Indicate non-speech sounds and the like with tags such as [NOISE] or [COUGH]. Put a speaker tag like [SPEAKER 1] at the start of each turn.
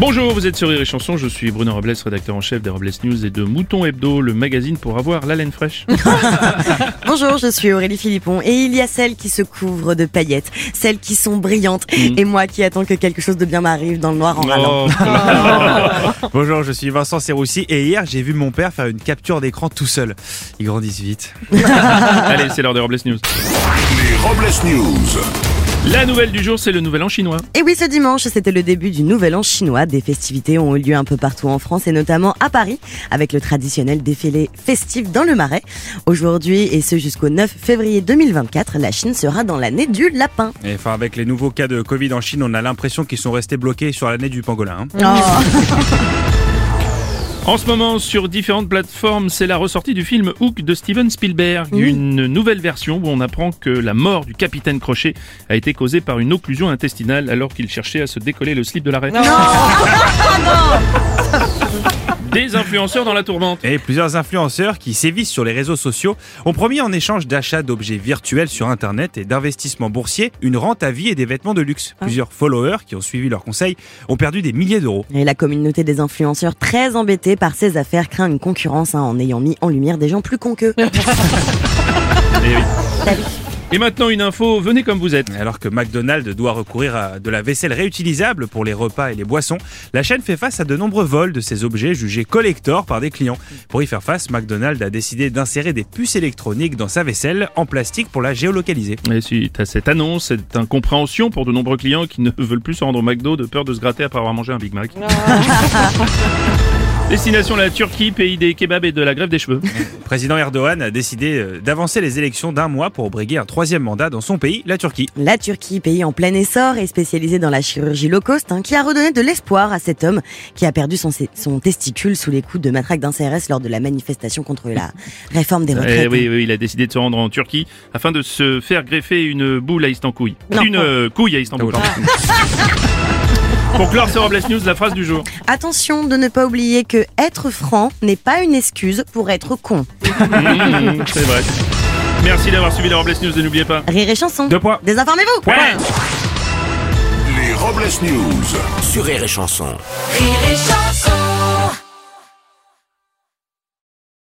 [SPEAKER 1] Bonjour, vous êtes sur Rire et Chanson, je suis Bruno Robles, rédacteur en chef des Robles News et de Mouton Hebdo, le magazine pour avoir la laine fraîche. [LAUGHS]
[SPEAKER 2] Bonjour, je suis Aurélie Philippon et il y a celles qui se couvrent de paillettes, celles qui sont brillantes
[SPEAKER 1] Mm.
[SPEAKER 2] et moi qui attends que quelque chose de bien m'arrive dans le noir en râlant.
[SPEAKER 1] Oh, [LAUGHS]
[SPEAKER 3] Bonjour, je suis Vincent Serroussi et hier j'ai vu mon père faire une capture d'écran tout seul. Ils grandissent vite. [LAUGHS]
[SPEAKER 1] Allez, c'est l'heure des Robles News.
[SPEAKER 4] Les Robles News.
[SPEAKER 1] La nouvelle du jour, c'est le nouvel an chinois.
[SPEAKER 2] Et oui, ce dimanche, c'était le début du Nouvel An chinois. Des festivités ont eu lieu un peu partout en France et notamment à Paris avec le traditionnel défilé festif dans le Marais. Aujourd'hui et ce jusqu'au 9 février 2024, la Chine sera dans l'année du lapin.
[SPEAKER 3] Et enfin, avec les nouveaux cas de Covid en Chine, on a l'impression qu'ils sont restés bloqués sur l'année du pangolin. hein. [LAUGHS]
[SPEAKER 1] En ce moment, sur différentes plateformes, c'est la ressortie du film Hook de Steven Spielberg. Une nouvelle version où on apprend que la mort du capitaine Crochet a été causée par une occlusion intestinale alors qu'il cherchait à se décoller le slip de l'arrêt. [LAUGHS] [LAUGHS] Des influenceurs dans la tourmente.
[SPEAKER 3] Et plusieurs influenceurs qui sévissent sur les réseaux sociaux ont promis en échange d'achats d'objets virtuels sur Internet et d'investissements boursiers une rente à vie et des vêtements de luxe. Plusieurs followers qui ont suivi leurs conseils ont perdu des milliers d'euros.
[SPEAKER 2] Et la communauté des influenceurs très embêtée par ces affaires craint une concurrence hein, en ayant mis en lumière des gens plus cons qu'eux. [LAUGHS]
[SPEAKER 1] Et, maintenant, une info, venez comme vous êtes.
[SPEAKER 3] Alors que McDonald's doit recourir à de la vaisselle réutilisable pour les repas et les boissons, la chaîne fait face à de nombreux vols de ces objets jugés collector par des clients. Pour y faire face, McDonald's a décidé d'insérer des puces électroniques dans sa vaisselle en plastique pour la géolocaliser.
[SPEAKER 1] Et suite à cette annonce, cette incompréhension pour de nombreux clients qui ne veulent plus se rendre au McDo de peur de se gratter après avoir mangé un Big Mac. [LAUGHS] Destination la Turquie, pays des kebabs et de la grève des cheveux.
[SPEAKER 3] Le [LAUGHS] président Erdogan a décidé euh, d'avancer les élections d'un mois pour briguer un troisième mandat dans son pays, la Turquie.
[SPEAKER 2] La Turquie, pays en plein essor et spécialisé dans la chirurgie low cost, hein, qui a redonné de l'espoir à cet homme qui a perdu son, son testicule sous les coups de matraque d'un CRS lors de la manifestation contre la [LAUGHS] réforme des
[SPEAKER 1] Eh
[SPEAKER 2] retraites.
[SPEAKER 1] oui, oui, il a décidé de se rendre en Turquie afin de se faire greffer une boule à Istanbul.
[SPEAKER 2] Non,
[SPEAKER 1] une euh, couille à Istanbul. [LAUGHS] Pour clore ce Robles News, la phrase du jour.
[SPEAKER 2] Attention de ne pas oublier que être franc n'est pas une excuse pour être con.
[SPEAKER 1] Mmh, c'est vrai. Merci d'avoir suivi les Robles News et n'oubliez pas.
[SPEAKER 2] Rire et chanson.
[SPEAKER 3] Deux points.
[SPEAKER 2] Désinformez-vous.
[SPEAKER 4] Les Robles News.
[SPEAKER 5] Sur Rire et Chanson.
[SPEAKER 6] Rire et chanson